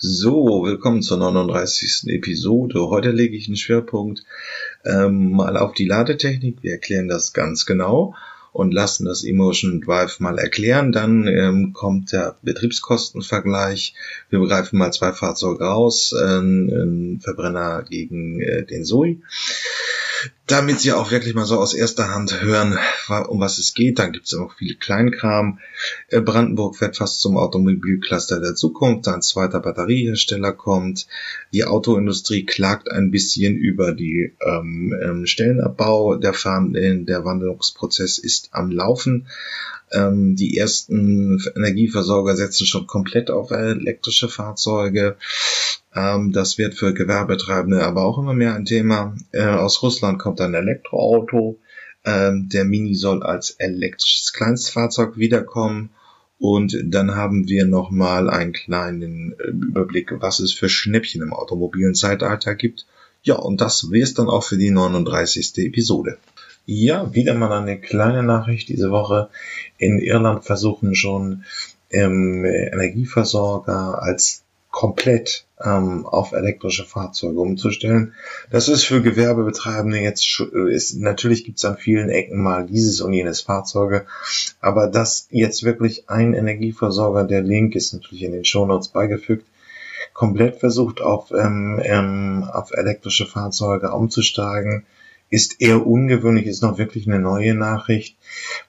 So, willkommen zur 39. Episode. Heute lege ich einen Schwerpunkt ähm, mal auf die Ladetechnik. Wir erklären das ganz genau und lassen das Emotion Drive mal erklären. Dann ähm, kommt der Betriebskostenvergleich. Wir begreifen mal zwei Fahrzeuge raus, äh, ein Verbrenner gegen äh, den Zoe damit Sie auch wirklich mal so aus erster Hand hören, um was es geht. Dann gibt es auch viele Kleinkram. Äh, Brandenburg wird fast zum Automobilcluster der Zukunft. Ein zweiter Batteriehersteller kommt. Die Autoindustrie klagt ein bisschen über die ähm, ähm Stellenabbau. Der, Fahren, der Wandlungsprozess ist am Laufen. Ähm, die ersten Energieversorger setzen schon komplett auf elektrische Fahrzeuge. Ähm, das wird für Gewerbetreibende aber auch immer mehr ein Thema. Äh, aus Russland kommt ein Elektroauto. Ähm, der Mini soll als elektrisches Kleinstfahrzeug wiederkommen. Und dann haben wir nochmal einen kleinen äh, Überblick, was es für Schnäppchen im automobilen Zeitalter gibt. Ja, und das wäre es dann auch für die 39. Episode. Ja, wieder mal eine kleine Nachricht diese Woche. In Irland versuchen schon ähm, Energieversorger als komplett ähm, auf elektrische Fahrzeuge umzustellen. Das ist für Gewerbebetreibende jetzt ist natürlich gibt es an vielen Ecken mal dieses und jenes Fahrzeuge, aber dass jetzt wirklich ein Energieversorger, der Link ist natürlich in den Shownotes beigefügt, komplett versucht auf ähm, ähm, auf elektrische Fahrzeuge umzusteigen ist eher ungewöhnlich, ist noch wirklich eine neue Nachricht.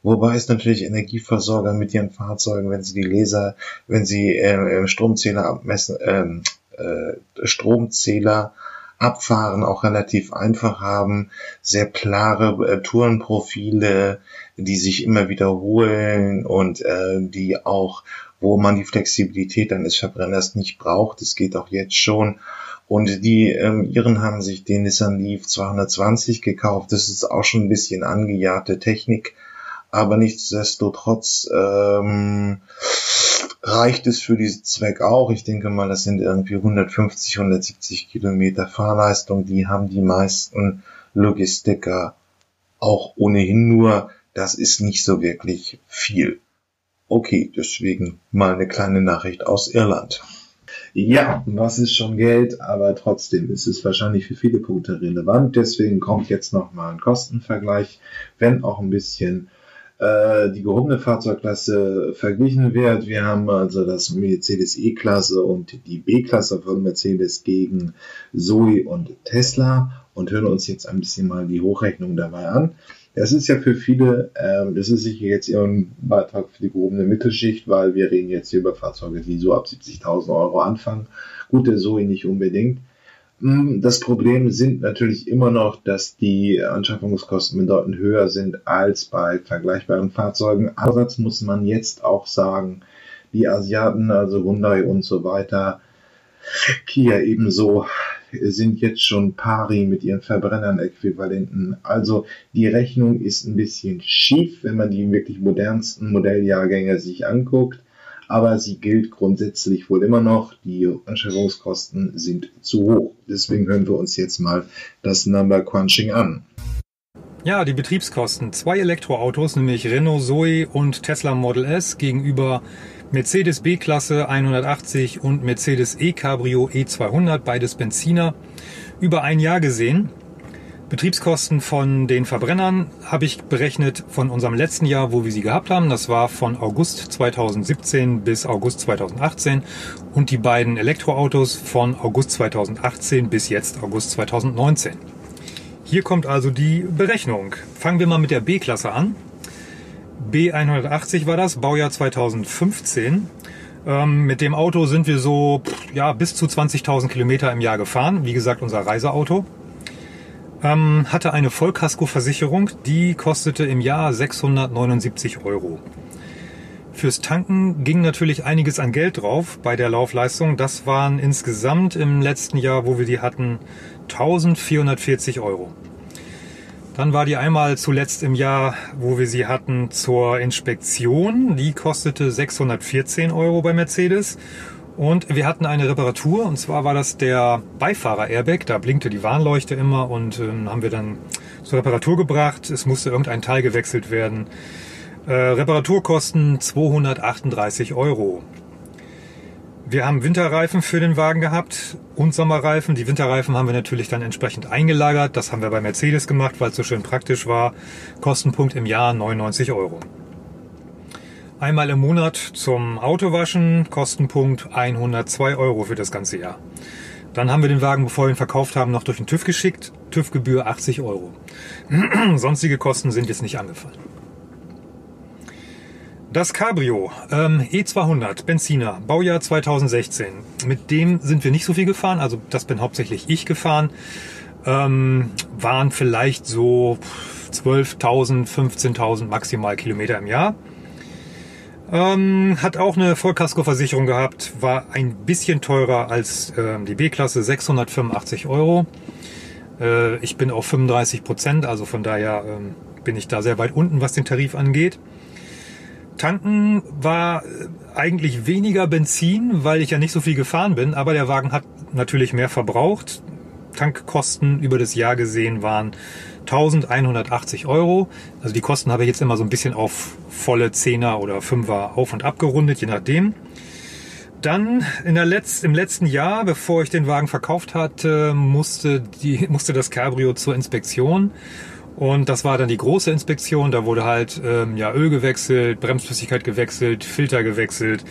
Wobei es natürlich Energieversorger mit ihren Fahrzeugen, wenn sie die Laser, wenn sie äh, Stromzähler abmessen, ähm, äh, Stromzähler abfahren, auch relativ einfach haben, sehr klare äh, Tourenprofile, die sich immer wiederholen und äh, die auch, wo man die Flexibilität eines Verbrenners nicht braucht. Es geht auch jetzt schon und die ähm, Iren haben sich den Nissan Leaf 220 gekauft. Das ist auch schon ein bisschen angejahrte Technik, aber nichtsdestotrotz ähm, reicht es für diesen Zweck auch. Ich denke mal, das sind irgendwie 150, 170 Kilometer Fahrleistung. Die haben die meisten Logistiker auch ohnehin nur. Das ist nicht so wirklich viel. Okay, deswegen mal eine kleine Nachricht aus Irland. Ja, was ist schon Geld, aber trotzdem ist es wahrscheinlich für viele Punkte relevant. Deswegen kommt jetzt nochmal ein Kostenvergleich, wenn auch ein bisschen äh, die gehobene Fahrzeugklasse verglichen wird. Wir haben also das Mercedes E-Klasse und die B-Klasse von Mercedes gegen Zoe und Tesla und hören uns jetzt ein bisschen mal die Hochrechnung dabei an. Das ist ja für viele, ähm, das ist sicher jetzt eher ein Beitrag für die gehobene Mittelschicht, weil wir reden jetzt hier über Fahrzeuge, die so ab 70.000 Euro anfangen. Gut, der Zoe nicht unbedingt. Hm, das Problem sind natürlich immer noch, dass die Anschaffungskosten bedeutend höher sind als bei vergleichbaren Fahrzeugen. Andererseits muss man jetzt auch sagen, die Asiaten, also Hyundai und so weiter, Kia ebenso, sind jetzt schon pari mit ihren Verbrennern Äquivalenten. Also die Rechnung ist ein bisschen schief, wenn man die wirklich modernsten Modelljahrgänge sich anguckt. Aber sie gilt grundsätzlich wohl immer noch. Die Anschaffungskosten sind zu hoch. Deswegen hören wir uns jetzt mal das Number Crunching an. Ja, die Betriebskosten. Zwei Elektroautos, nämlich Renault Zoe und Tesla Model S gegenüber Mercedes B-Klasse 180 und Mercedes E-Cabrio E200, beides Benziner, über ein Jahr gesehen. Betriebskosten von den Verbrennern habe ich berechnet von unserem letzten Jahr, wo wir sie gehabt haben. Das war von August 2017 bis August 2018 und die beiden Elektroautos von August 2018 bis jetzt August 2019. Hier kommt also die Berechnung. Fangen wir mal mit der B-Klasse an. B180 war das, Baujahr 2015. Ähm, mit dem Auto sind wir so ja, bis zu 20.000 Kilometer im Jahr gefahren. Wie gesagt, unser Reiseauto. Ähm, hatte eine Vollkaskoversicherung, die kostete im Jahr 679 Euro. Fürs Tanken ging natürlich einiges an Geld drauf bei der Laufleistung. Das waren insgesamt im letzten Jahr, wo wir die hatten, 1440 Euro. Dann war die einmal zuletzt im Jahr, wo wir sie hatten, zur Inspektion. Die kostete 614 Euro bei Mercedes. Und wir hatten eine Reparatur, und zwar war das der Beifahrer-Airbag. Da blinkte die Warnleuchte immer und äh, haben wir dann zur Reparatur gebracht. Es musste irgendein Teil gewechselt werden. Äh, Reparaturkosten 238 Euro. Wir haben Winterreifen für den Wagen gehabt und Sommerreifen. Die Winterreifen haben wir natürlich dann entsprechend eingelagert. Das haben wir bei Mercedes gemacht, weil es so schön praktisch war. Kostenpunkt im Jahr 99 Euro. Einmal im Monat zum Autowaschen, Kostenpunkt 102 Euro für das ganze Jahr. Dann haben wir den Wagen, bevor wir ihn verkauft haben, noch durch den TÜV geschickt. TÜV-Gebühr 80 Euro. Sonstige Kosten sind jetzt nicht angefallen. Das Cabrio ähm, E200 Benziner, Baujahr 2016. Mit dem sind wir nicht so viel gefahren, also das bin hauptsächlich ich gefahren. Ähm, waren vielleicht so 12.000, 15.000 maximal Kilometer im Jahr. Ähm, hat auch eine Vollkaskoversicherung gehabt, war ein bisschen teurer als ähm, die B-Klasse, 685 Euro. Äh, ich bin auf 35 Prozent, also von daher ähm, bin ich da sehr weit unten, was den Tarif angeht. Tanken war äh, eigentlich weniger Benzin, weil ich ja nicht so viel gefahren bin, aber der Wagen hat natürlich mehr verbraucht. Tankkosten über das Jahr gesehen waren 1180 Euro. Also die Kosten habe ich jetzt immer so ein bisschen auf volle Zehner oder Fünfer auf und abgerundet, je nachdem. Dann in der Letz-, im letzten Jahr, bevor ich den Wagen verkauft hatte, musste, die, musste das Cabrio zur Inspektion. Und das war dann die große Inspektion. Da wurde halt ähm, ja, Öl gewechselt, Bremsflüssigkeit gewechselt, Filter gewechselt.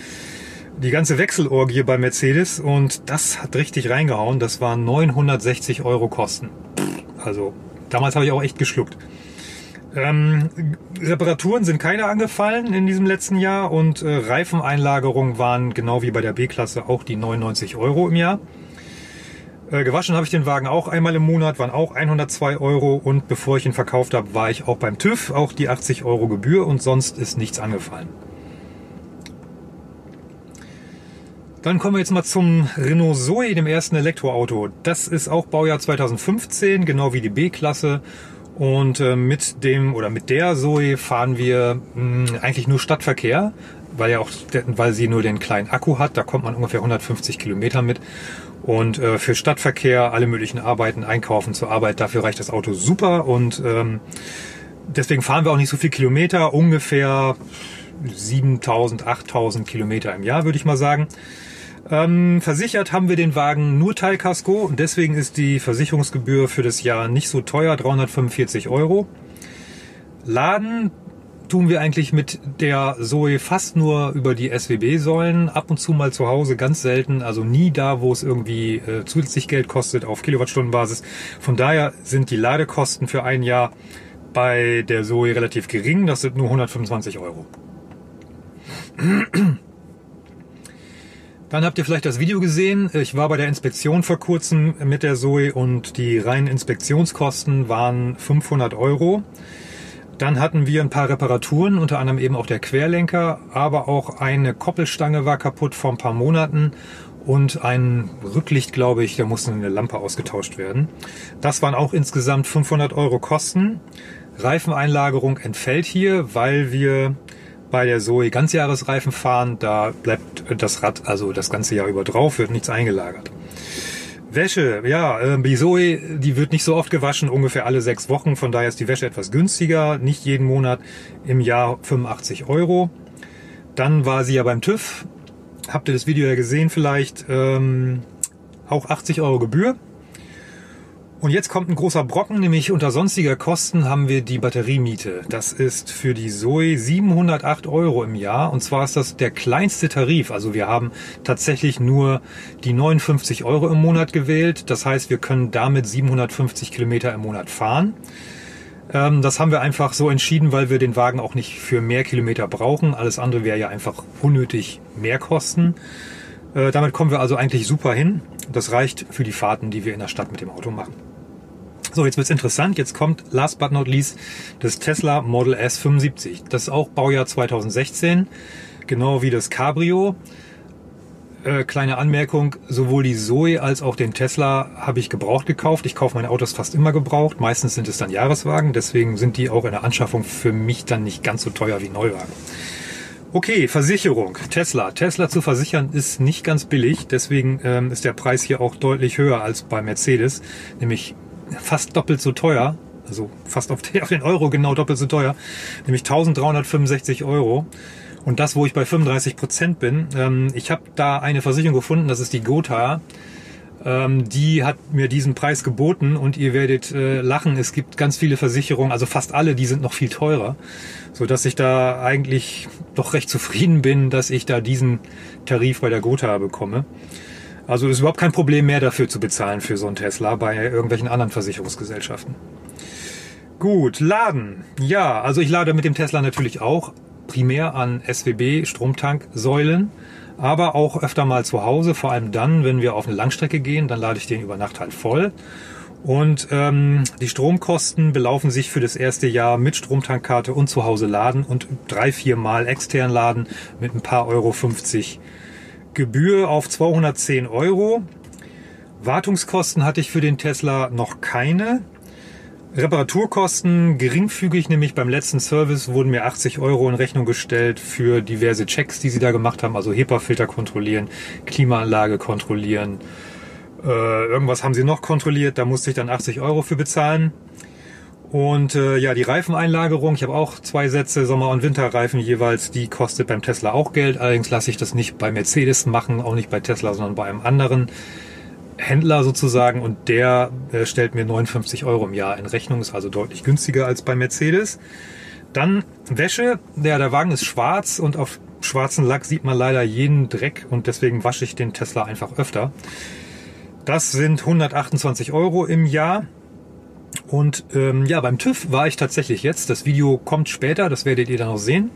Die ganze Wechselorgie bei Mercedes. Und das hat richtig reingehauen. Das waren 960 Euro Kosten. Also damals habe ich auch echt geschluckt. Ähm, Reparaturen sind keine angefallen in diesem letzten Jahr und äh, Reifeneinlagerungen waren genau wie bei der B-Klasse auch die 99 Euro im Jahr. Äh, gewaschen habe ich den Wagen auch einmal im Monat, waren auch 102 Euro und bevor ich ihn verkauft habe, war ich auch beim TÜV, auch die 80 Euro Gebühr und sonst ist nichts angefallen. Dann kommen wir jetzt mal zum Renault Zoe, dem ersten Elektroauto. Das ist auch Baujahr 2015, genau wie die B-Klasse. Und äh, mit dem oder mit der Zoe fahren wir mh, eigentlich nur Stadtverkehr, weil ja auch, weil sie nur den kleinen Akku hat. Da kommt man ungefähr 150 Kilometer mit. Und äh, für Stadtverkehr, alle möglichen Arbeiten, Einkaufen zur Arbeit, dafür reicht das Auto super. Und ähm, deswegen fahren wir auch nicht so viel Kilometer, ungefähr 7000, 8000 Kilometer im Jahr, würde ich mal sagen. Ähm, versichert haben wir den Wagen nur Teilkasko und deswegen ist die Versicherungsgebühr für das Jahr nicht so teuer, 345 Euro. Laden tun wir eigentlich mit der Zoe fast nur über die SWB-Säulen, ab und zu mal zu Hause, ganz selten, also nie da, wo es irgendwie äh, zusätzlich Geld kostet auf Kilowattstundenbasis. Von daher sind die Ladekosten für ein Jahr bei der Zoe relativ gering, das sind nur 125 Euro. Dann habt ihr vielleicht das Video gesehen. Ich war bei der Inspektion vor kurzem mit der Zoe und die reinen Inspektionskosten waren 500 Euro. Dann hatten wir ein paar Reparaturen, unter anderem eben auch der Querlenker, aber auch eine Koppelstange war kaputt vor ein paar Monaten und ein Rücklicht, glaube ich, da musste eine Lampe ausgetauscht werden. Das waren auch insgesamt 500 Euro Kosten. Reifeneinlagerung entfällt hier, weil wir bei der Zoe Ganzjahresreifen fahren. Da bleibt das Rad also das ganze Jahr über drauf, wird nichts eingelagert. Wäsche, ja, äh, die Zoe, die wird nicht so oft gewaschen, ungefähr alle sechs Wochen. Von daher ist die Wäsche etwas günstiger, nicht jeden Monat, im Jahr 85 Euro. Dann war sie ja beim TÜV, habt ihr das Video ja gesehen vielleicht, ähm, auch 80 Euro Gebühr. Und jetzt kommt ein großer Brocken, nämlich unter sonstiger Kosten haben wir die Batteriemiete. Das ist für die Zoe 708 Euro im Jahr und zwar ist das der kleinste Tarif. Also wir haben tatsächlich nur die 59 Euro im Monat gewählt. Das heißt, wir können damit 750 Kilometer im Monat fahren. Ähm, das haben wir einfach so entschieden, weil wir den Wagen auch nicht für mehr Kilometer brauchen. Alles andere wäre ja einfach unnötig mehr Kosten. Äh, damit kommen wir also eigentlich super hin. Das reicht für die Fahrten, die wir in der Stadt mit dem Auto machen. So, jetzt wird's interessant. Jetzt kommt last but not least das Tesla Model S 75. Das ist auch Baujahr 2016, genau wie das Cabrio. Äh, kleine Anmerkung, sowohl die Zoe als auch den Tesla habe ich gebraucht gekauft. Ich kaufe meine Autos fast immer gebraucht. Meistens sind es dann Jahreswagen, deswegen sind die auch in der Anschaffung für mich dann nicht ganz so teuer wie Neuwagen. Okay, Versicherung. Tesla. Tesla zu versichern ist nicht ganz billig, deswegen ähm, ist der Preis hier auch deutlich höher als bei Mercedes, nämlich fast doppelt so teuer, also fast auf den Euro genau doppelt so teuer, nämlich 1365 Euro. Und das, wo ich bei 35 Prozent bin, ähm, ich habe da eine Versicherung gefunden, das ist die Gotha. Ähm, die hat mir diesen Preis geboten und ihr werdet äh, lachen. Es gibt ganz viele Versicherungen, also fast alle, die sind noch viel teurer, so dass ich da eigentlich doch recht zufrieden bin, dass ich da diesen Tarif bei der Gotha bekomme. Also ist überhaupt kein Problem mehr dafür zu bezahlen für so einen Tesla bei irgendwelchen anderen Versicherungsgesellschaften. Gut, laden. Ja, also ich lade mit dem Tesla natürlich auch primär an SWB Stromtanksäulen aber auch öfter mal zu Hause, vor allem dann, wenn wir auf eine Langstrecke gehen, dann lade ich den über Nacht halt voll. Und ähm, die Stromkosten belaufen sich für das erste Jahr mit Stromtankkarte und zu Hause laden und drei, vier Mal extern laden mit ein paar Euro 50 Gebühr auf 210 Euro. Wartungskosten hatte ich für den Tesla noch keine. Reparaturkosten geringfügig, nämlich beim letzten Service wurden mir 80 Euro in Rechnung gestellt für diverse Checks, die sie da gemacht haben, also HEPA-Filter kontrollieren, Klimaanlage kontrollieren. Äh, irgendwas haben sie noch kontrolliert, da musste ich dann 80 Euro für bezahlen. Und äh, ja, die Reifeneinlagerung, ich habe auch zwei Sätze Sommer- und Winterreifen jeweils, die kostet beim Tesla auch Geld. Allerdings lasse ich das nicht bei Mercedes machen, auch nicht bei Tesla, sondern bei einem anderen Händler sozusagen und der äh, stellt mir 59 Euro im Jahr in Rechnung, ist also deutlich günstiger als bei Mercedes. Dann Wäsche, der, der Wagen ist schwarz und auf schwarzen Lack sieht man leider jeden Dreck und deswegen wasche ich den Tesla einfach öfter. Das sind 128 Euro im Jahr. Und ähm, ja, beim TÜV war ich tatsächlich jetzt. Das Video kommt später, das werdet ihr dann noch sehen.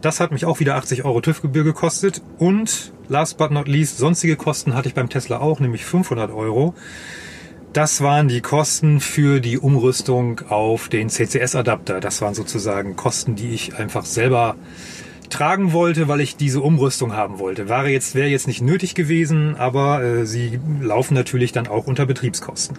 Das hat mich auch wieder 80 Euro TÜV-Gebühr gekostet. Und last but not least, sonstige Kosten hatte ich beim Tesla auch, nämlich 500 Euro. Das waren die Kosten für die Umrüstung auf den CCS-Adapter. Das waren sozusagen Kosten, die ich einfach selber tragen wollte, weil ich diese Umrüstung haben wollte. Wäre jetzt, wäre jetzt nicht nötig gewesen, aber äh, sie laufen natürlich dann auch unter Betriebskosten.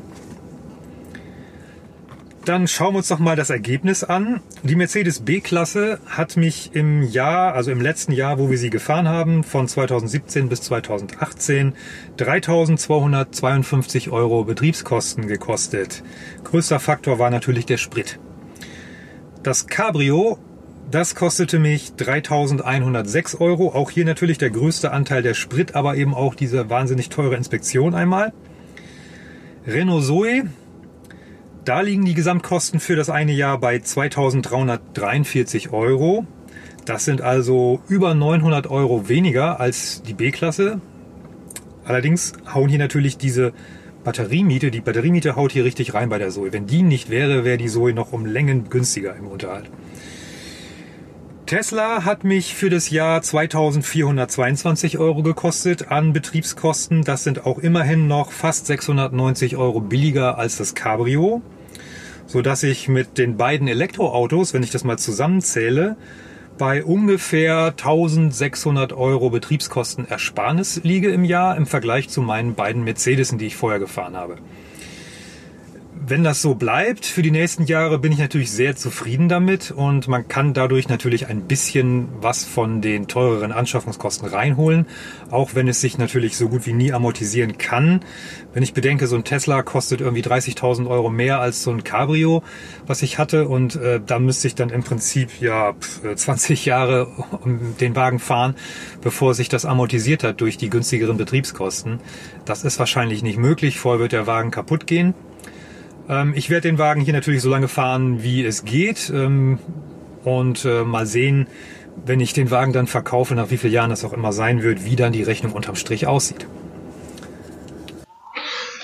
Dann schauen wir uns doch mal das Ergebnis an. Die Mercedes B-Klasse hat mich im Jahr, also im letzten Jahr, wo wir sie gefahren haben, von 2017 bis 2018, 3.252 Euro Betriebskosten gekostet. Größter Faktor war natürlich der Sprit. Das Cabrio, das kostete mich 3.106 Euro. Auch hier natürlich der größte Anteil der Sprit, aber eben auch diese wahnsinnig teure Inspektion einmal. Renault Zoe da liegen die Gesamtkosten für das eine Jahr bei 2343 Euro. Das sind also über 900 Euro weniger als die B-Klasse. Allerdings hauen hier natürlich diese Batteriemiete, die Batteriemiete haut hier richtig rein bei der Zoe. Wenn die nicht wäre, wäre die Zoe noch um Längen günstiger im Unterhalt. Tesla hat mich für das Jahr 2422 Euro gekostet an Betriebskosten. Das sind auch immerhin noch fast 690 Euro billiger als das Cabrio so dass ich mit den beiden Elektroautos, wenn ich das mal zusammenzähle, bei ungefähr 1600 Euro Betriebskosten Ersparnis liege im Jahr im Vergleich zu meinen beiden Mercedesen, die ich vorher gefahren habe wenn das so bleibt für die nächsten Jahre, bin ich natürlich sehr zufrieden damit und man kann dadurch natürlich ein bisschen was von den teureren Anschaffungskosten reinholen, auch wenn es sich natürlich so gut wie nie amortisieren kann. Wenn ich bedenke, so ein Tesla kostet irgendwie 30.000 Euro mehr als so ein Cabrio, was ich hatte und äh, da müsste ich dann im Prinzip ja 20 Jahre um den Wagen fahren, bevor sich das amortisiert hat durch die günstigeren Betriebskosten. Das ist wahrscheinlich nicht möglich, vorher wird der Wagen kaputt gehen. Ähm, ich werde den Wagen hier natürlich so lange fahren, wie es geht. Ähm, und äh, mal sehen, wenn ich den Wagen dann verkaufe, nach wie vielen Jahren das auch immer sein wird, wie dann die Rechnung unterm Strich aussieht.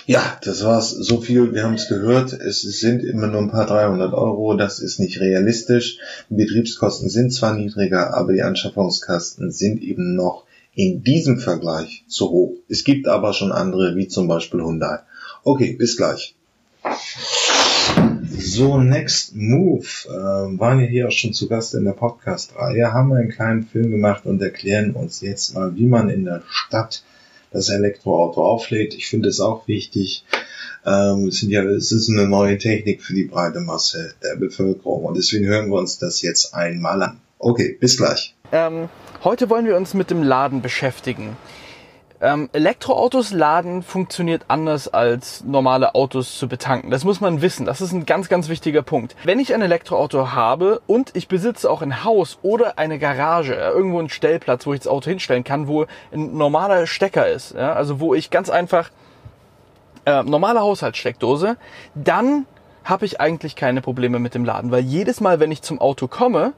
Ja, das war's. So viel, wir haben es gehört. Es sind immer nur ein paar 300 Euro. Das ist nicht realistisch. Die Betriebskosten sind zwar niedriger, aber die Anschaffungskosten sind eben noch in diesem Vergleich zu hoch. Es gibt aber schon andere, wie zum Beispiel Hyundai. Okay, bis gleich. So, Next Move. Äh, waren wir hier auch schon zu Gast in der Podcast-Reihe, haben wir einen kleinen Film gemacht und erklären uns jetzt mal, wie man in der Stadt das Elektroauto auflädt. Ich finde es auch wichtig. Ähm, es, sind ja, es ist eine neue Technik für die breite Masse der Bevölkerung und deswegen hören wir uns das jetzt einmal an. Okay, bis gleich. Ähm, heute wollen wir uns mit dem Laden beschäftigen. Ähm, Elektroautos laden funktioniert anders als normale Autos zu betanken. Das muss man wissen. Das ist ein ganz, ganz wichtiger Punkt. Wenn ich ein Elektroauto habe und ich besitze auch ein Haus oder eine Garage, irgendwo einen Stellplatz, wo ich das Auto hinstellen kann, wo ein normaler Stecker ist, ja, also wo ich ganz einfach äh, normale Haushaltssteckdose, dann habe ich eigentlich keine Probleme mit dem Laden, weil jedes Mal, wenn ich zum Auto komme,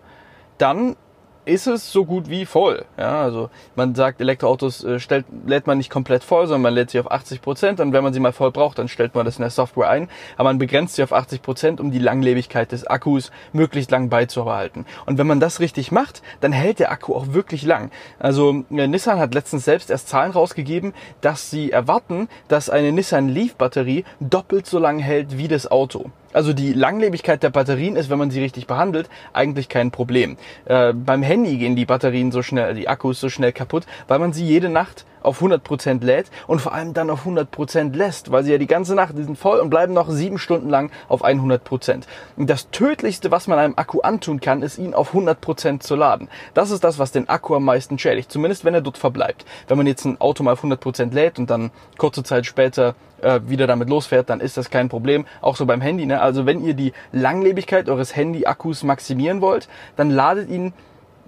dann ist es so gut wie voll. Ja, also man sagt, Elektroautos äh, stellt, lädt man nicht komplett voll, sondern man lädt sie auf 80 Prozent und wenn man sie mal voll braucht, dann stellt man das in der Software ein. Aber man begrenzt sie auf 80 Prozent, um die Langlebigkeit des Akkus möglichst lang beizubehalten. Und wenn man das richtig macht, dann hält der Akku auch wirklich lang. Also äh, Nissan hat letztens selbst erst Zahlen rausgegeben, dass sie erwarten, dass eine Nissan Leaf Batterie doppelt so lang hält wie das Auto. Also die Langlebigkeit der Batterien ist, wenn man sie richtig behandelt, eigentlich kein Problem. Äh, beim Handy gehen die Batterien so schnell, die Akkus so schnell kaputt, weil man sie jede Nacht auf 100% lädt und vor allem dann auf 100% lässt, weil sie ja die ganze Nacht, die sind voll und bleiben noch sieben Stunden lang auf 100%. Und das tödlichste, was man einem Akku antun kann, ist ihn auf 100% zu laden. Das ist das, was den Akku am meisten schädigt, zumindest wenn er dort verbleibt. Wenn man jetzt ein Auto mal auf 100% lädt und dann kurze Zeit später äh, wieder damit losfährt, dann ist das kein Problem. Auch so beim Handy. Ne? Also wenn ihr die Langlebigkeit eures Handy-Akkus maximieren wollt, dann ladet ihn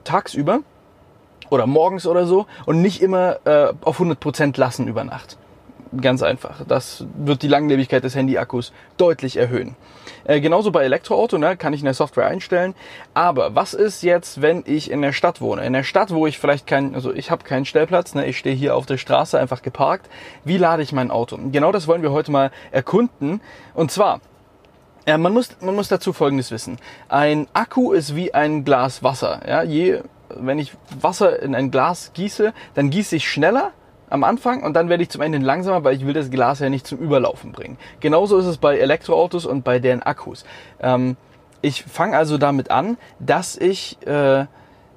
tagsüber oder morgens oder so und nicht immer äh, auf 100% lassen über Nacht. Ganz einfach. Das wird die Langlebigkeit des Handy-Akkus deutlich erhöhen. Äh, genauso bei Elektroauto, ne, kann ich in der Software einstellen. Aber was ist jetzt, wenn ich in der Stadt wohne? In der Stadt, wo ich vielleicht kein, also ich habe keinen Stellplatz, ne, ich stehe hier auf der Straße einfach geparkt. Wie lade ich mein Auto? Genau das wollen wir heute mal erkunden. Und zwar ja, man muss, man muss dazu Folgendes wissen. Ein Akku ist wie ein Glas Wasser. Ja, je, wenn ich Wasser in ein Glas gieße, dann gieße ich schneller am Anfang und dann werde ich zum Ende langsamer, weil ich will das Glas ja nicht zum Überlaufen bringen. Genauso ist es bei Elektroautos und bei deren Akkus. Ähm, ich fange also damit an, dass ich äh,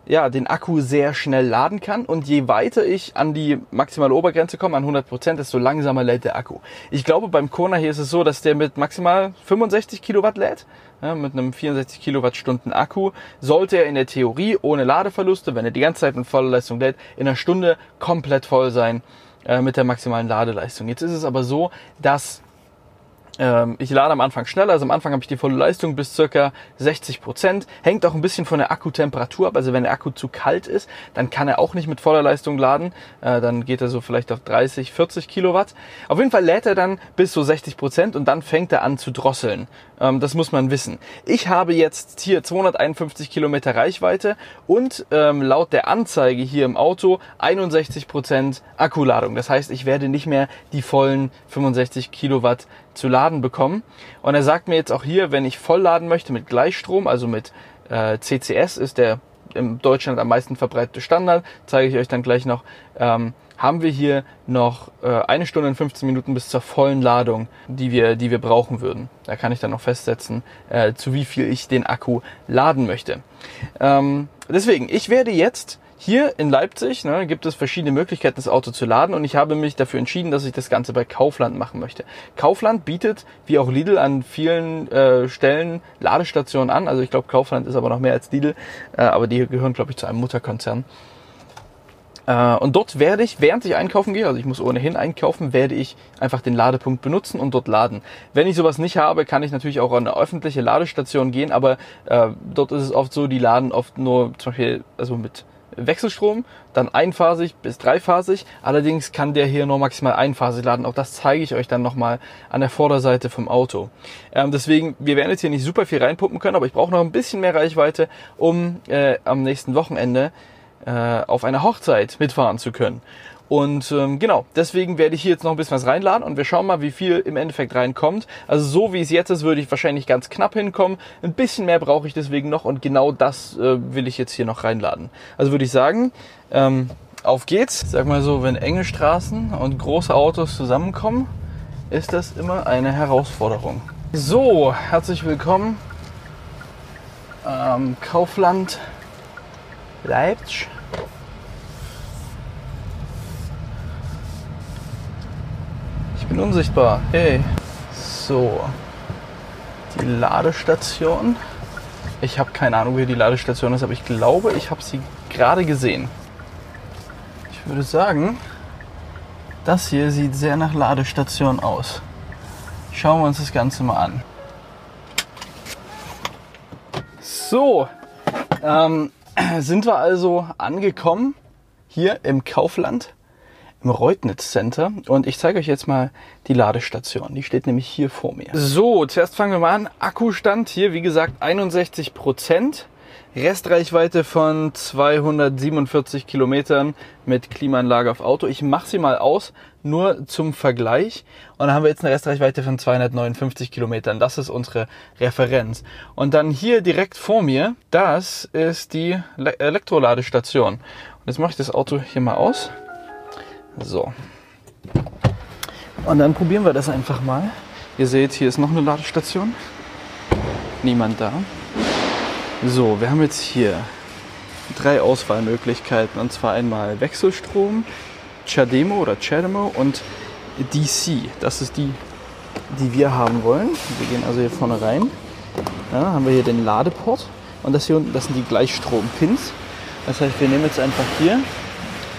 ja, den Akku sehr schnell laden kann und je weiter ich an die maximale Obergrenze komme, an 100%, desto langsamer lädt der Akku. Ich glaube, beim Kona hier ist es so, dass der mit maximal 65 Kilowatt lädt. Ja, mit einem 64 Kilowattstunden Akku sollte er in der Theorie ohne Ladeverluste, wenn er die ganze Zeit mit voller Leistung lädt, in einer Stunde komplett voll sein äh, mit der maximalen Ladeleistung. Jetzt ist es aber so, dass ich lade am Anfang schneller, also am Anfang habe ich die volle Leistung bis circa 60 Prozent. Hängt auch ein bisschen von der Akkutemperatur ab. Also wenn der Akku zu kalt ist, dann kann er auch nicht mit voller Leistung laden. Äh, dann geht er so vielleicht auf 30, 40 Kilowatt. Auf jeden Fall lädt er dann bis so 60 Prozent und dann fängt er an zu drosseln. Ähm, das muss man wissen. Ich habe jetzt hier 251 Kilometer Reichweite und ähm, laut der Anzeige hier im Auto 61 Prozent Akkuladung. Das heißt, ich werde nicht mehr die vollen 65 Kilowatt zu laden bekommen. Und er sagt mir jetzt auch hier, wenn ich voll laden möchte mit Gleichstrom, also mit äh, CCS ist der in Deutschland am meisten verbreitete Standard, zeige ich euch dann gleich noch, ähm, haben wir hier noch äh, eine Stunde und 15 Minuten bis zur vollen Ladung, die wir, die wir brauchen würden. Da kann ich dann noch festsetzen, äh, zu wie viel ich den Akku laden möchte. Ähm, deswegen, ich werde jetzt hier in Leipzig ne, gibt es verschiedene Möglichkeiten, das Auto zu laden und ich habe mich dafür entschieden, dass ich das Ganze bei Kaufland machen möchte. Kaufland bietet, wie auch Lidl, an vielen äh, Stellen Ladestationen an. Also ich glaube, Kaufland ist aber noch mehr als Lidl, äh, aber die gehören, glaube ich, zu einem Mutterkonzern. Äh, und dort werde ich, während ich einkaufen gehe, also ich muss ohnehin einkaufen, werde ich einfach den Ladepunkt benutzen und dort laden. Wenn ich sowas nicht habe, kann ich natürlich auch an eine öffentliche Ladestation gehen, aber äh, dort ist es oft so, die laden oft nur zum Beispiel also mit Wechselstrom, dann einphasig bis dreiphasig. Allerdings kann der hier nur maximal einphasig laden. Auch das zeige ich euch dann nochmal an der Vorderseite vom Auto. Ähm, deswegen, wir werden jetzt hier nicht super viel reinpumpen können, aber ich brauche noch ein bisschen mehr Reichweite, um äh, am nächsten Wochenende äh, auf einer Hochzeit mitfahren zu können. Und ähm, genau, deswegen werde ich hier jetzt noch ein bisschen was reinladen und wir schauen mal, wie viel im Endeffekt reinkommt. Also so wie es jetzt ist, würde ich wahrscheinlich ganz knapp hinkommen. Ein bisschen mehr brauche ich deswegen noch und genau das äh, will ich jetzt hier noch reinladen. Also würde ich sagen, ähm, auf geht's. Sag mal so, wenn enge Straßen und große Autos zusammenkommen, ist das immer eine Herausforderung. So, herzlich willkommen am Kaufland Leipzig. Bin unsichtbar. Hey. So. Die Ladestation. Ich habe keine Ahnung, wie die Ladestation ist, aber ich glaube, ich habe sie gerade gesehen. Ich würde sagen, Das hier sieht sehr nach Ladestation aus. Schauen wir uns das Ganze mal an. So, ähm, sind wir also angekommen hier im Kaufland, im Reutnitz Center. Und ich zeige euch jetzt mal die Ladestation. Die steht nämlich hier vor mir. So, zuerst fangen wir mal an. Akkustand hier, wie gesagt, 61 Prozent. Restreichweite von 247 Kilometern mit Klimaanlage auf Auto. Ich mache sie mal aus, nur zum Vergleich. Und dann haben wir jetzt eine Restreichweite von 259 Kilometern. Das ist unsere Referenz. Und dann hier direkt vor mir, das ist die Elektroladestation. Und jetzt mache ich das Auto hier mal aus. So. Und dann probieren wir das einfach mal. Ihr seht, hier ist noch eine Ladestation. Niemand da. So, wir haben jetzt hier drei Auswahlmöglichkeiten. Und zwar einmal Wechselstrom, Chademo oder Chademo und DC. Das ist die, die wir haben wollen. Wir gehen also hier vorne rein. Ja, haben wir hier den Ladeport. Und das hier unten, das sind die Gleichstrom-Pins. Das heißt, wir nehmen jetzt einfach hier,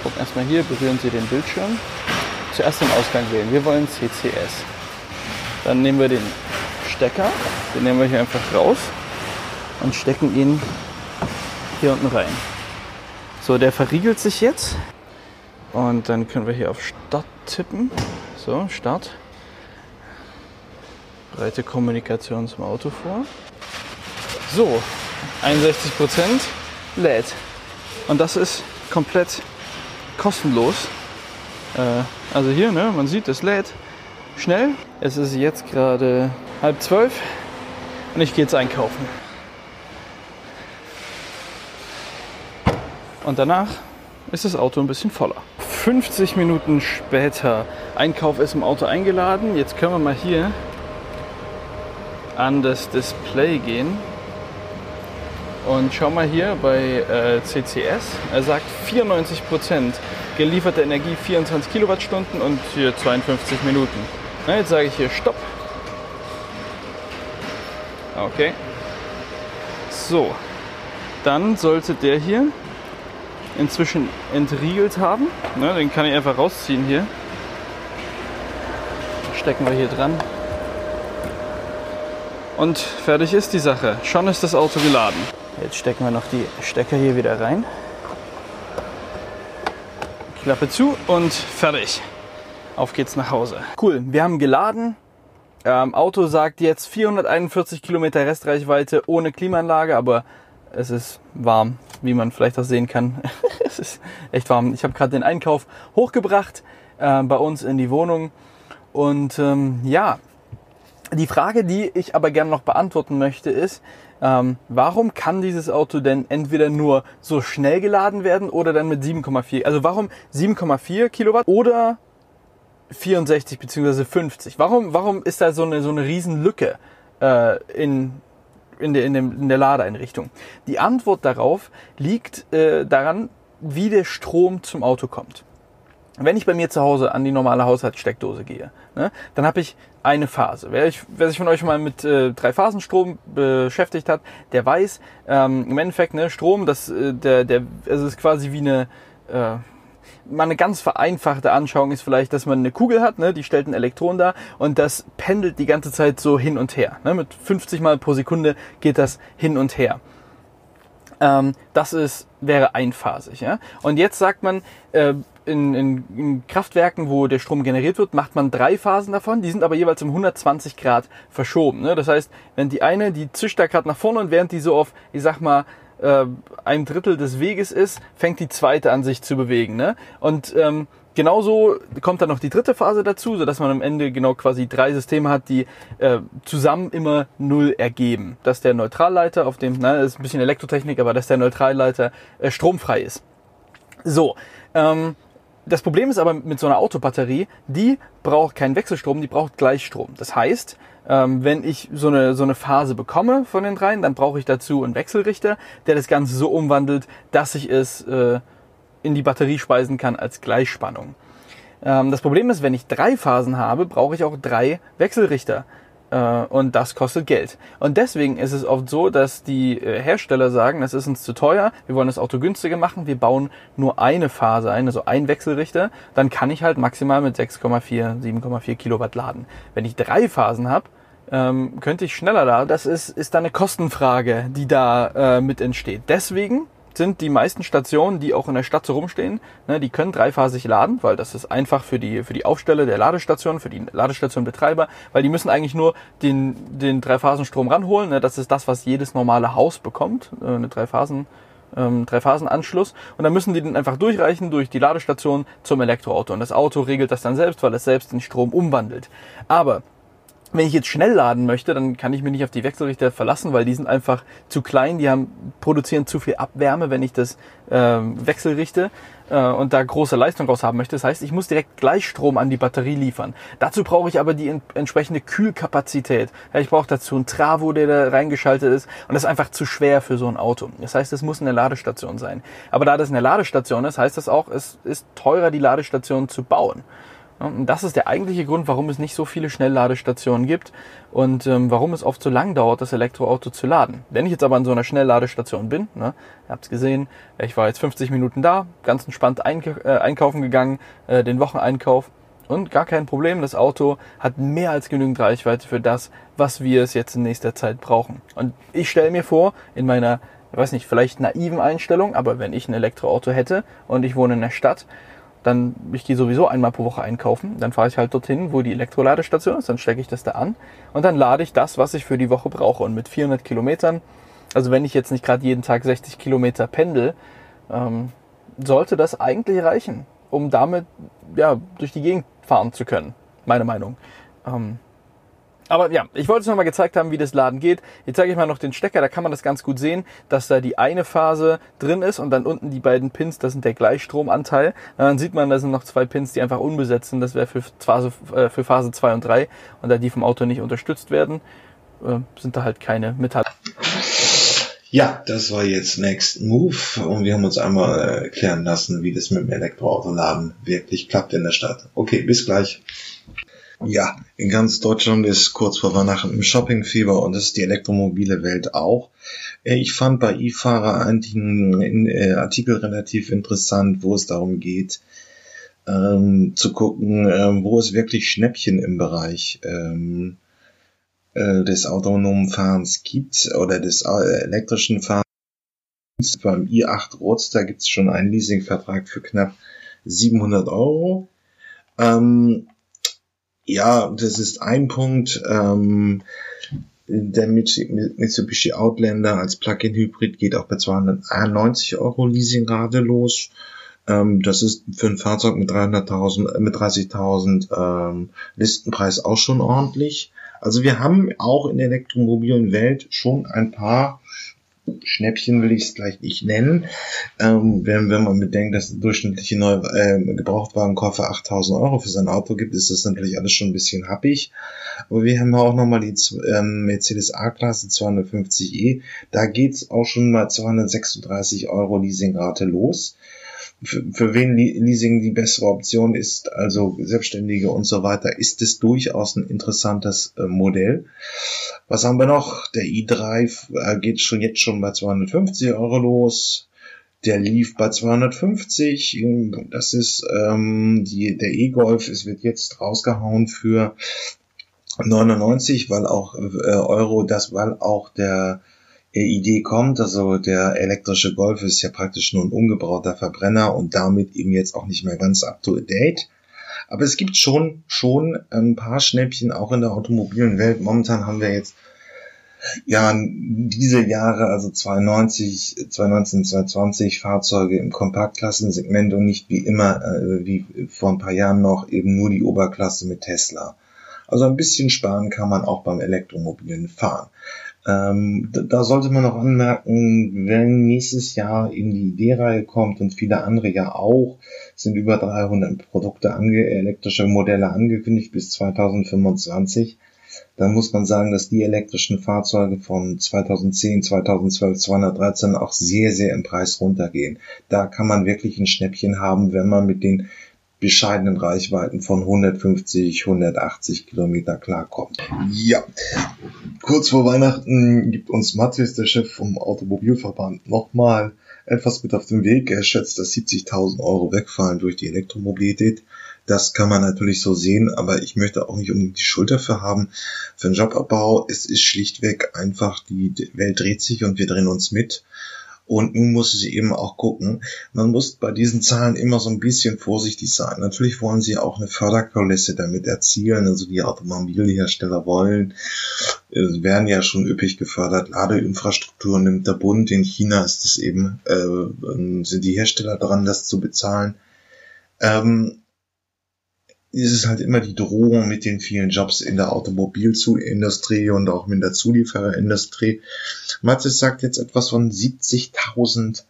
gucken erstmal hier, berühren Sie den Bildschirm. Zuerst den Ausgang wählen. Wir wollen CCS. Dann nehmen wir den Stecker, den nehmen wir hier einfach raus und stecken ihn hier unten rein. So, der verriegelt sich jetzt. Und dann können wir hier auf Start tippen. So, Start. Breite Kommunikation zum Auto vor. So, 61% lädt. Und das ist komplett kostenlos. Äh, also hier, ne, man sieht, es lädt schnell. Es ist jetzt gerade halb zwölf und ich gehe jetzt einkaufen. Und danach ist das Auto ein bisschen voller. 50 Minuten später. Einkauf ist im Auto eingeladen. Jetzt können wir mal hier an das Display gehen. Und schau mal hier bei äh, CCS. Er sagt 94% gelieferte Energie 24 Kilowattstunden und hier 52 Minuten. Na, jetzt sage ich hier Stopp. Okay. So. Dann sollte der hier inzwischen entriegelt haben. Ne, den kann ich einfach rausziehen hier. Stecken wir hier dran. Und fertig ist die Sache. Schon ist das Auto geladen. Jetzt stecken wir noch die Stecker hier wieder rein. Klappe zu und fertig. Auf geht's nach Hause. Cool, wir haben geladen. Ähm, Auto sagt jetzt 441 Kilometer Restreichweite ohne Klimaanlage, aber es ist warm, wie man vielleicht auch sehen kann. es ist echt warm. Ich habe gerade den Einkauf hochgebracht äh, bei uns in die Wohnung. Und ähm, ja, die Frage, die ich aber gerne noch beantworten möchte, ist, ähm, warum kann dieses Auto denn entweder nur so schnell geladen werden oder dann mit 7,4? Also warum 7,4 Kilowatt oder 64 bzw. 50? Warum, warum ist da so eine, so eine Riesenlücke äh, in, in der, in, dem, in der Ladeeinrichtung? Die Antwort darauf liegt äh, daran, wie der Strom zum Auto kommt. Wenn ich bei mir zu Hause an die normale Haushaltssteckdose gehe, ne, dann habe ich eine Phase. Wer, ich, wer sich von euch mal mit äh, Drei-Phasen-Strom beschäftigt hat, der weiß, ähm, im Endeffekt, ne, Strom, das, äh, der, der, also ist quasi wie eine, äh, mal eine ganz vereinfachte Anschauung ist vielleicht, dass man eine Kugel hat, ne, die stellt ein Elektron da und das pendelt die ganze Zeit so hin und her. Ne, mit 50 Mal pro Sekunde geht das hin und her. Ähm, das ist, wäre einphasig. Ja? Und jetzt sagt man, äh, in, in, in Kraftwerken, wo der Strom generiert wird, macht man drei Phasen davon. Die sind aber jeweils um 120 Grad verschoben. Ne? Das heißt, wenn die eine, die zischt da gerade nach vorne und während die so auf, ich sag mal, äh, ein Drittel des Weges ist, fängt die zweite an sich zu bewegen. Ne? Und ähm, genauso kommt dann noch die dritte Phase dazu, sodass man am Ende genau quasi drei Systeme hat, die äh, zusammen immer null ergeben. Dass der Neutralleiter auf dem, na, das ist ein bisschen Elektrotechnik, aber dass der Neutralleiter äh, stromfrei ist. So, ähm, das Problem ist aber mit so einer Autobatterie, die braucht keinen Wechselstrom, die braucht Gleichstrom. Das heißt, ähm, wenn ich so eine, so eine Phase bekomme von den dreien, dann brauche ich dazu einen Wechselrichter, der das Ganze so umwandelt, dass ich es äh, in die Batterie speisen kann als Gleichspannung. Ähm, das Problem ist, wenn ich drei Phasen habe, brauche ich auch drei Wechselrichter Äh, und das kostet Geld. Und deswegen ist es oft so, dass die äh, Hersteller sagen, das ist uns zu teuer, wir wollen das Auto günstiger machen, wir bauen nur eine Phase ein, also ein Wechselrichter, dann kann ich halt maximal mit 6,4, 7,4 Kilowatt laden. Wenn ich drei Phasen habe, ähm, könnte ich schneller laden. Das ist, ist dann eine Kostenfrage, die da äh, mit entsteht. Deswegen sind die meisten Stationen, die auch in der Stadt so rumstehen, ne, die können dreiphasig laden, weil das ist einfach für die, für die Aufsteller der Ladestation, für die Ladestationbetreiber, weil die müssen eigentlich nur den, den Dreiphasenstrom ranholen. Ne, das ist das, was jedes normale Haus bekommt, äh, eine Dreiphasen ähm, Dreiphasenanschluss und dann müssen die den einfach durchreichen durch die Ladestation zum Elektroauto und das Auto regelt das dann selbst, weil es selbst den Strom umwandelt. Aber wenn ich jetzt schnell laden möchte, dann kann ich mich nicht auf die Wechselrichter verlassen, weil die sind einfach zu klein, die haben, produzieren zu viel Abwärme, wenn ich das ähm, wechselrichte äh, und da große Leistung raus haben möchte. Das heißt, ich muss direkt Gleichstrom an die Batterie liefern. Dazu brauche ich aber die in, entsprechende Kühlkapazität. Ja, ich brauche dazu einen Travo, der da reingeschaltet ist und das ist einfach zu schwer für so ein Auto. Das heißt, es muss eine Ladestation sein. Aber da das eine Ladestation ist, heißt das auch, es ist teurer, die Ladestation zu bauen. Und das ist der eigentliche Grund, warum es nicht so viele Schnellladestationen gibt und ähm, warum es oft so lang dauert, das Elektroauto zu laden. Wenn ich jetzt aber an so einer Schnellladestation bin, ne, ihr habt es gesehen, ich war jetzt 50 Minuten da, ganz entspannt eink äh, einkaufen gegangen, äh, den Wocheneinkauf und gar kein Problem, das Auto hat mehr als genügend Reichweite für das, was wir es jetzt in nächster Zeit brauchen. Und ich stelle mir vor, in meiner, ich weiß nicht, vielleicht naiven Einstellung, aber wenn ich ein Elektroauto hätte und ich wohne in der Stadt, dann, ich gehe sowieso einmal pro Woche einkaufen, dann fahre ich halt dorthin, wo die Elektroladestation ist, dann stecke ich das da an und dann lade ich das, was ich für die Woche brauche. Und mit 400 Kilometern, also wenn ich jetzt nicht gerade jeden Tag 60 Kilometer pendel, ähm, sollte das eigentlich reichen, um damit ja, durch die Gegend fahren zu können, meine Meinung. Ähm, aber ja, ich wollte es nochmal gezeigt haben, wie das Laden geht. Jetzt zeige ich mal noch den Stecker, da kann man das ganz gut sehen, dass da die eine Phase drin ist und dann unten die beiden Pins, das sind der Gleichstromanteil. Dann sieht man, da sind noch zwei Pins, die einfach unbesetzt sind. Das wäre für Phase, äh, für Phase 2 und 3. Und da die vom Auto nicht unterstützt werden, äh, sind da halt keine Metall. Ja, das war jetzt Next Move und wir haben uns einmal erklären lassen, wie das mit dem Elektroautoladen wirklich klappt in der Stadt. Okay, bis gleich. Ja, in ganz Deutschland ist kurz vor Weihnachten im Shoppingfieber und das ist die elektromobile Welt auch. Äh, ich fand bei eFahrer einen äh, Artikel relativ interessant, wo es darum geht, ähm, zu gucken, ähm, wo es wirklich Schnäppchen im Bereich ähm, äh, des autonomen Fahrens gibt oder des äh, elektrischen Fahrens. Beim i8 Roadster gibt es schon einen Leasingvertrag für knapp 700 Euro. Ähm, ja, das ist ein Punkt. Ähm, der Mitsubishi Outlander als Plug-in-Hybrid geht auch bei 291 Euro Leasingrate los. Ähm, das ist für ein Fahrzeug mit 300.000, äh, mit 30.000 ähm, Listenpreis auch schon ordentlich. Also wir haben auch in der elektromobilen Welt schon ein paar Schnäppchen will ich es gleich nicht nennen. Ähm, wenn, wenn man bedenkt, dass der durchschnittliche neue äh, Gebrauchtwagenkäufer 8000 Euro für sein Auto gibt, ist das natürlich alles schon ein bisschen happig. Aber wir haben auch nochmal die ähm, Mercedes A-Klasse 250e. Da geht's auch schon mal 236 Euro Leasingrate los für, für wen Leasing die bessere Option ist, also Selbstständige und so weiter, ist es durchaus ein interessantes äh, Modell. Was haben wir noch? Der i3 äh, geht schon jetzt schon bei 250 Euro los. Der lief bei 250. Das ist ähm, die, der E-Golf. Es wird jetzt rausgehauen für 99, weil auch äh, Euro, das weil auch der Idee kommt. Also der elektrische Golf ist ja praktisch nur ein umgebrauchter Verbrenner und damit eben jetzt auch nicht mehr ganz up to date. Aber es gibt schon, schon ein paar Schnäppchen auch in der automobilen Welt. Momentan haben wir jetzt ja diese Jahre, also 92, 2019, 2020 Fahrzeuge im Kompaktklassensegment und nicht wie immer, äh, wie vor ein paar Jahren noch eben nur die Oberklasse mit Tesla. Also ein bisschen sparen kann man auch beim Elektromobilen fahren. Ähm, da sollte man noch anmerken, wenn nächstes Jahr in die D-Reihe kommt und viele andere ja auch, sind über 300 Produkte ange elektrische Modelle angekündigt bis 2025. Dann muss man sagen, dass die elektrischen Fahrzeuge von 2010, 2012, 213 auch sehr, sehr im Preis runtergehen. Da kann man wirklich ein Schnäppchen haben, wenn man mit den bescheidenen Reichweiten von 150, 180 Kilometer klarkommt. Ja, kurz vor Weihnachten gibt uns Matthias, der Chef vom Automobilverband, nochmal etwas mit auf den Weg. Er schätzt, dass 70.000 Euro wegfallen durch die Elektromobilität. Das kann man natürlich so sehen, aber ich möchte auch nicht unbedingt die Schuld dafür haben. Für den Jobabbau, es ist schlichtweg einfach, die Welt dreht sich und wir drehen uns mit. Und nun muss sie eben auch gucken. Man muss bei diesen Zahlen immer so ein bisschen vorsichtig sein. Natürlich wollen sie auch eine Förderkulisse damit erzielen. Also die Automobilhersteller wollen, äh, werden ja schon üppig gefördert. Ladeinfrastruktur nimmt der Bund. In China ist es eben, äh, sind die Hersteller dran, das zu bezahlen. Ähm, ist es halt immer die Drohung mit den vielen Jobs in der Automobilindustrie und auch mit der Zuliefererindustrie. Mathis sagt jetzt etwas von 70.000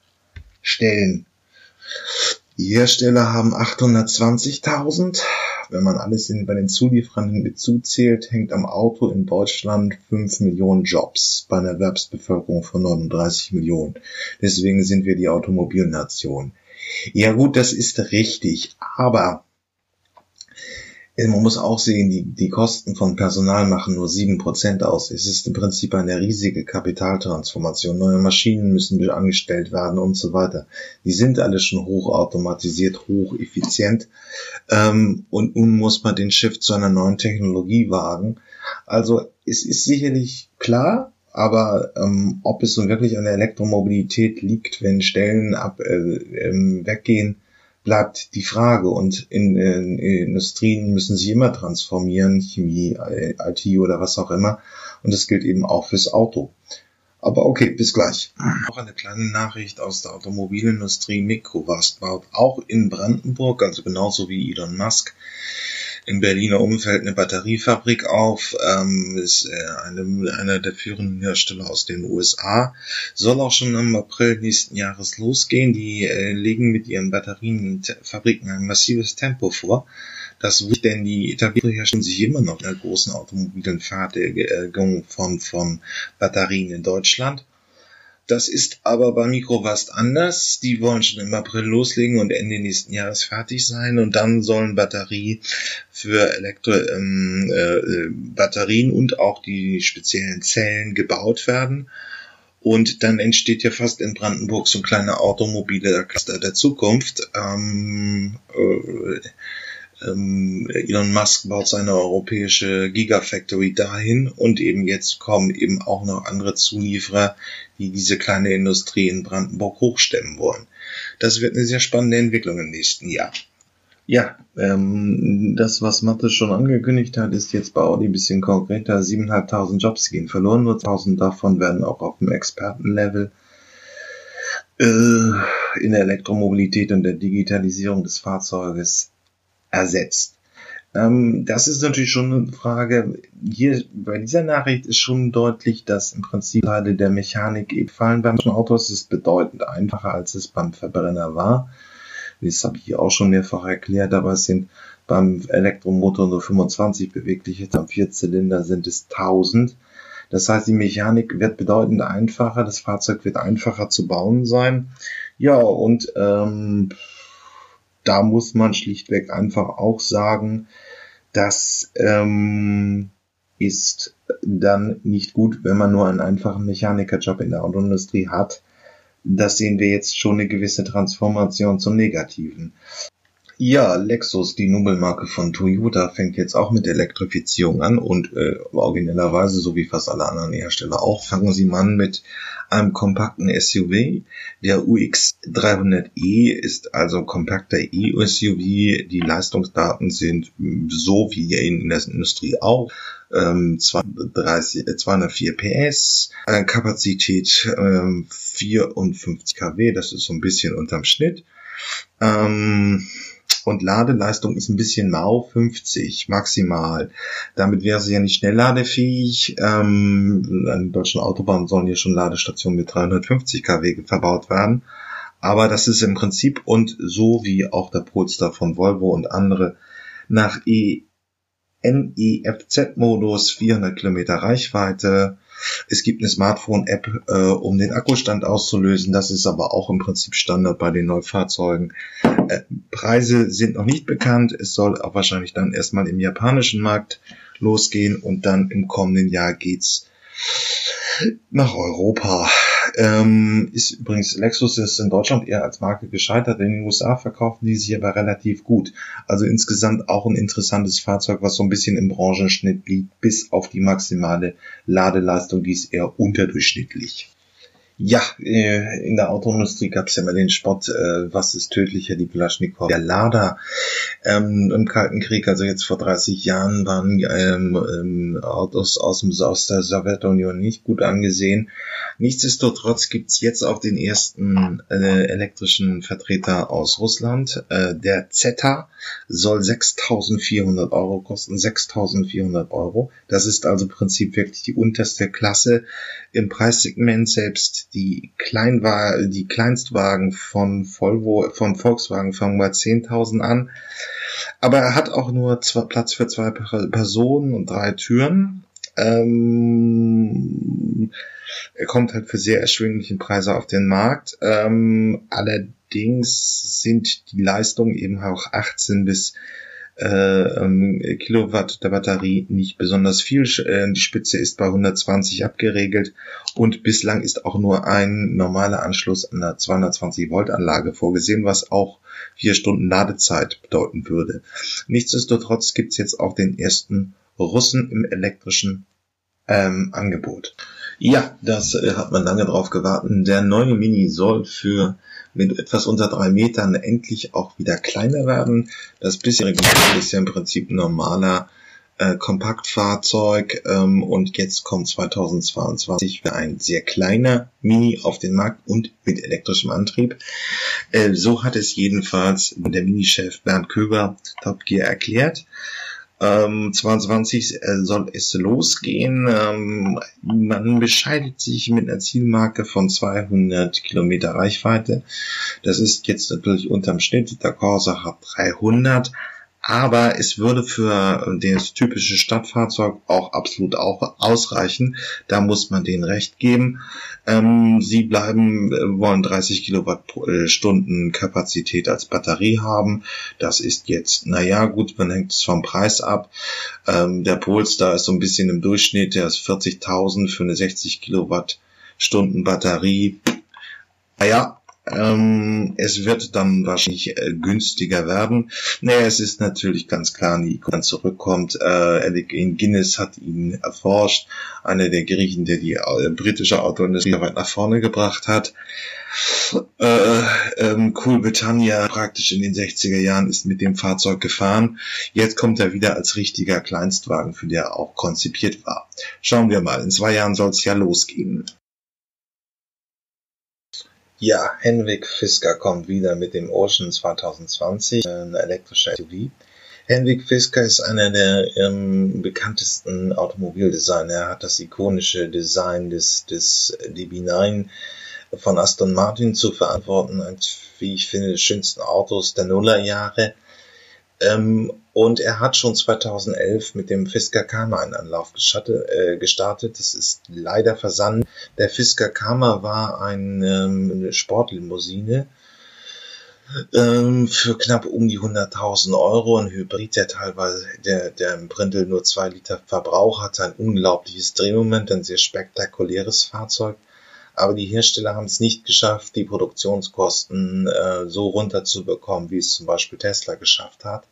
Stellen. Die Hersteller haben 820.000. Wenn man alles in, bei den Zulieferern mit zuzählt, hängt am Auto in Deutschland 5 Millionen Jobs bei einer Erwerbsbevölkerung von 39 Millionen. Deswegen sind wir die Automobilnation. Ja gut, das ist richtig, aber man muss auch sehen, die, die Kosten von Personal machen nur sieben Prozent aus. Es ist im Prinzip eine riesige Kapitaltransformation. Neue Maschinen müssen angestellt werden und so weiter. Die sind alle schon hochautomatisiert, hocheffizient. Ähm, und nun muss man den Shift zu einer neuen Technologie wagen. Also es ist sicherlich klar, aber ähm, ob es nun wirklich an der Elektromobilität liegt, wenn Stellen ab äh, äh, weggehen, bleibt die Frage. Und in, in, in Industrien müssen sie immer transformieren, Chemie, IT oder was auch immer. Und das gilt eben auch fürs Auto. Aber okay, bis gleich. Noch eine kleine Nachricht aus der Automobilindustrie. Microvast baut auch in Brandenburg, also genauso wie Elon Musk, im Berliner Umfeld eine Batteriefabrik auf, ähm, ist äh, eine, einer der führenden Hersteller aus den USA. Soll auch schon im April nächsten Jahres losgehen. Die äh, legen mit ihren Batterienfabriken ein massives Tempo vor. Das wird denn die etablierten Hersteller sich immer noch in der großen automobilen Fertigung von, von Batterien in Deutschland. Das ist aber bei Microvast anders. Die wollen schon im April loslegen und Ende nächsten Jahres fertig sein und dann sollen Batterie für Elektro ähm, äh, Batterien und auch die speziellen Zellen gebaut werden. Und dann entsteht ja fast in Brandenburg so ein kleiner automobile Cluster der Zukunft. Ähm, äh, ähm, Elon Musk baut seine europäische Gigafactory dahin und eben jetzt kommen eben auch noch andere Zulieferer, die diese kleine Industrie in Brandenburg hochstemmen wollen. Das wird eine sehr spannende Entwicklung im nächsten Jahr. Ja, ähm, das, was Mathe schon angekündigt hat, ist jetzt bei Audi ein bisschen konkreter. 7.500 Jobs gehen verloren, nur 1.000 davon werden auch auf dem Expertenlevel äh, in der Elektromobilität und der Digitalisierung des Fahrzeuges ersetzt. Ähm, das ist natürlich schon eine Frage. Hier bei dieser Nachricht ist schon deutlich, dass im Prinzip Teile der Mechanik eben fallen beim Auto. Es ist bedeutend einfacher, als es beim Verbrenner war. Das habe ich hier auch schon mehrfach erklärt, aber es sind beim Elektromotor nur 25 bewegliche, am Vierzylinder sind es 1000. Das heißt, die Mechanik wird bedeutend einfacher, das Fahrzeug wird einfacher zu bauen sein. Ja, und ähm, da muss man schlichtweg einfach auch sagen, das ähm, ist dann nicht gut, wenn man nur einen einfachen Mechanikerjob in der Autoindustrie hat. Das sehen wir jetzt schon eine gewisse Transformation zum Negativen. Ja, Lexus, die Nubbelmarke von Toyota, fängt jetzt auch mit Elektrifizierung an und äh, originellerweise, so wie fast alle anderen Hersteller auch, fangen sie an mit einem kompakten SUV. Der UX300e ist also kompakter E-SUV. Die Leistungsdaten sind so wie in der Industrie auch. Ähm, 230, 204 PS, äh, Kapazität ähm, 54 kW, das ist so ein bisschen unterm Schnitt. Ähm, und Ladeleistung ist ein bisschen mau, 50 maximal. Damit wäre sie ja nicht schnellladefähig. Ähm, an den deutschen Autobahnen sollen hier schon Ladestationen mit 350 kW verbaut werden. Aber das ist im Prinzip und so wie auch der Polestar von Volvo und andere nach E NEFZ-Modus, 400 Kilometer Reichweite. Es gibt eine Smartphone-App, äh, um den Akkustand auszulösen. Das ist aber auch im Prinzip Standard bei den Neufahrzeugen. Äh, Preise sind noch nicht bekannt. Es soll auch wahrscheinlich dann erstmal im japanischen Markt losgehen und dann im kommenden Jahr geht's nach Europa. Ähm, ist übrigens Lexus ist in Deutschland eher als Marke gescheitert. In den USA verkaufen die sich aber relativ gut. Also insgesamt auch ein interessantes Fahrzeug, was so ein bisschen im Branchenschnitt liegt, bis auf die maximale Ladeleistung, die ist eher unterdurchschnittlich. Ja, äh, in der Autoindustrie gab es ja immer den Spott, äh, was ist tödlicher, die Kalaschnikow, der Lader. Ähm, Im Kalten Krieg, also jetzt vor 30 Jahren, waren ähm, ähm, Autos aus, dem, aus der Sowjetunion nicht gut angesehen. Nichtsdestotrotz gibt's jetzt auch den ersten äh, elektrischen Vertreter aus Russland. Äh, der Zeta soll 6.400 Euro kosten, 6.400 Euro. Das ist also im Prinzip wirklich die unterste Klasse im Preissegment selbst die Kleinwagen, die Kleinstwagen von Volvo, von Volkswagen fangen bei 10.000 an. Aber er hat auch nur zwei, Platz für zwei Personen und drei Türen. Ähm, er kommt halt für sehr erschwinglichen Preise auf den Markt. Ähm, allerdings sind die Leistungen eben auch 18 bis äh, ähm, Kilowatt der Batterie nicht besonders viel. Äh, die Spitze ist bei 120 abgeregelt und bislang ist auch nur ein normaler Anschluss an einer 220 Volt Anlage vorgesehen, was auch vier Stunden Ladezeit bedeuten würde. Nichtsdestotrotz gibt es jetzt auch den ersten Russen im elektrischen ähm, Angebot. Ja, das äh, hat man lange drauf gewartet. Der neue Mini soll für mit etwas unter drei Metern endlich auch wieder kleiner werden. Das bisherige Modell ist ja im Prinzip ein normaler äh, Kompaktfahrzeug ähm, und jetzt kommt 2022 ein sehr kleiner Mini auf den Markt und mit elektrischem Antrieb. Äh, so hat es jedenfalls der Mini-Chef Bernd Köber Top Gear erklärt. Ähm, 22 äh, soll es losgehen. Ähm, man bescheidet sich mit einer Zielmarke von 200 Kilometer Reichweite. Das ist jetzt natürlich unterm Schnitt. Der Corsa hat 300 aber es würde für das typische Stadtfahrzeug auch absolut auch ausreichen. Da muss man denen recht geben. Ähm, sie bleiben, äh, wollen 30 Kilowattstunden Kapazität als Batterie haben. Das ist jetzt, naja, gut, man hängt es vom Preis ab. Ähm, der Polestar ist so ein bisschen im Durchschnitt, der ist 40.000 für eine 60 Kilowattstunden Batterie. Naja, ähm, es wird dann wahrscheinlich äh, günstiger werden. Naja, es ist natürlich ganz klar, Nico dann zurückkommt. Äh, in Guinness hat ihn erforscht. Einer der Griechen, der die äh, britische Autoindustrie weit nach vorne gebracht hat. Äh, ähm, cool Britannia praktisch in den 60er Jahren ist mit dem Fahrzeug gefahren. Jetzt kommt er wieder als richtiger Kleinstwagen, für der er auch konzipiert war. Schauen wir mal. In zwei Jahren soll es ja losgehen. Ja, Henrik Fisker kommt wieder mit dem Ocean 2020, ein elektrischer SUV. Henrik Fisker ist einer der ähm, bekanntesten Automobildesigner. Er hat das ikonische Design des, des DB9 von Aston Martin zu verantworten, als, wie ich finde, des schönsten Autos der Nullerjahre. Ähm, und er hat schon 2011 mit dem Fisker Karma einen Anlauf äh, gestartet. Das ist leider versandt. Der Fisker Karma war ein, ähm, eine Sportlimousine ähm, für knapp um die 100.000 Euro. Ein Hybrid, der teilweise, der, der im Brindel nur zwei Liter Verbrauch hat, ein unglaubliches Drehmoment, ein sehr spektakuläres Fahrzeug. Aber die Hersteller haben es nicht geschafft, die Produktionskosten äh, so runterzubekommen, wie es zum Beispiel Tesla geschafft hat.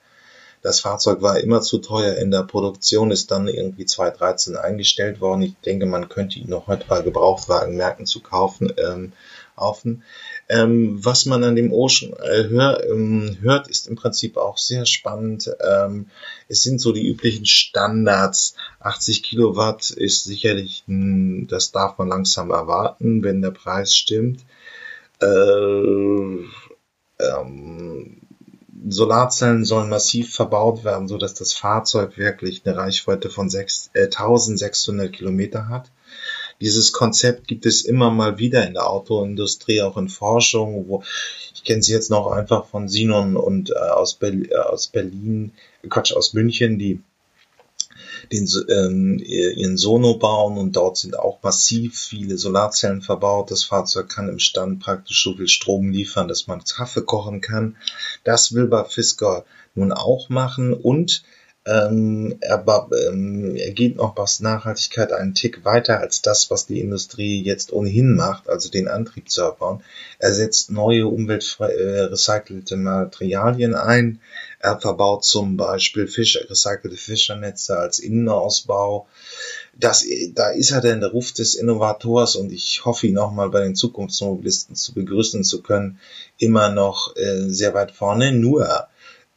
Das Fahrzeug war immer zu teuer in der Produktion, ist dann irgendwie 2013 eingestellt worden. Ich denke, man könnte ihn noch heute bei Gebrauchtwagenmärkten zu kaufen. Ähm, kaufen. Ähm, was man an dem Ocean äh, hör, ähm, hört, ist im Prinzip auch sehr spannend. Ähm, es sind so die üblichen Standards. 80 Kilowatt ist sicherlich, ein, das darf man langsam erwarten, wenn der Preis stimmt. Äh, ähm, Solarzellen sollen massiv verbaut werden, so dass das Fahrzeug wirklich eine Reichweite von 6, äh, 1600 Kilometer hat. Dieses Konzept gibt es immer mal wieder in der Autoindustrie, auch in Forschung, wo ich kenne sie jetzt noch einfach von Sinon und äh, aus, Berlin, äh, aus Berlin, Quatsch, aus München, die den, ähm, ihren Sono bauen und dort sind auch massiv viele Solarzellen verbaut. Das Fahrzeug kann im Stand praktisch so viel Strom liefern, dass man Kaffee kochen kann. Das will bei Fisker nun auch machen und ähm, aber ähm, er geht noch was Nachhaltigkeit einen Tick weiter als das, was die Industrie jetzt ohnehin macht, also den Antrieb zu erbauen. Er setzt neue umweltrecycelte äh, Materialien ein. Er verbaut zum Beispiel Fisch, recycelte Fischernetze als Innenausbau. Das, da ist er denn der Ruf des Innovators und ich hoffe ihn auch mal bei den Zukunftsmobilisten zu begrüßen zu können, immer noch äh, sehr weit vorne. Nur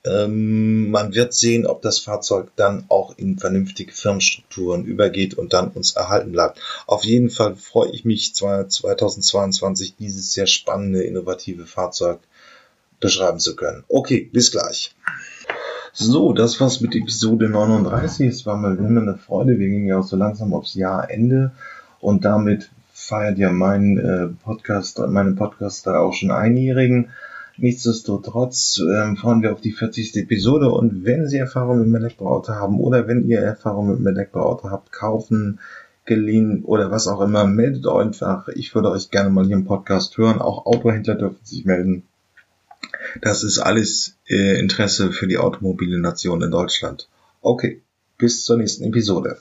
ähm, man wird sehen, ob das Fahrzeug dann auch in vernünftige Firmenstrukturen übergeht und dann uns erhalten bleibt. Auf jeden Fall freue ich mich 2022 dieses sehr spannende, innovative Fahrzeug beschreiben zu können. Okay, bis gleich. So, das war's mit Episode 39. Es war mal immer eine Freude. Wir gehen ja auch so langsam aufs Jahrende und damit feiert ja mein äh, Podcast, meine Podcaster auch schon einjährigen. Nichtsdestotrotz ähm, fahren wir auf die 40. Episode und wenn Sie Erfahrung mit dem haben oder wenn ihr Erfahrung mit dem habt, kaufen, geliehen oder was auch immer, meldet euch einfach. Ich würde euch gerne mal hier im Podcast hören. Auch Autohändler dürfen sich melden. Das ist alles äh, Interesse für die automobile Nation in Deutschland. Okay, bis zur nächsten Episode.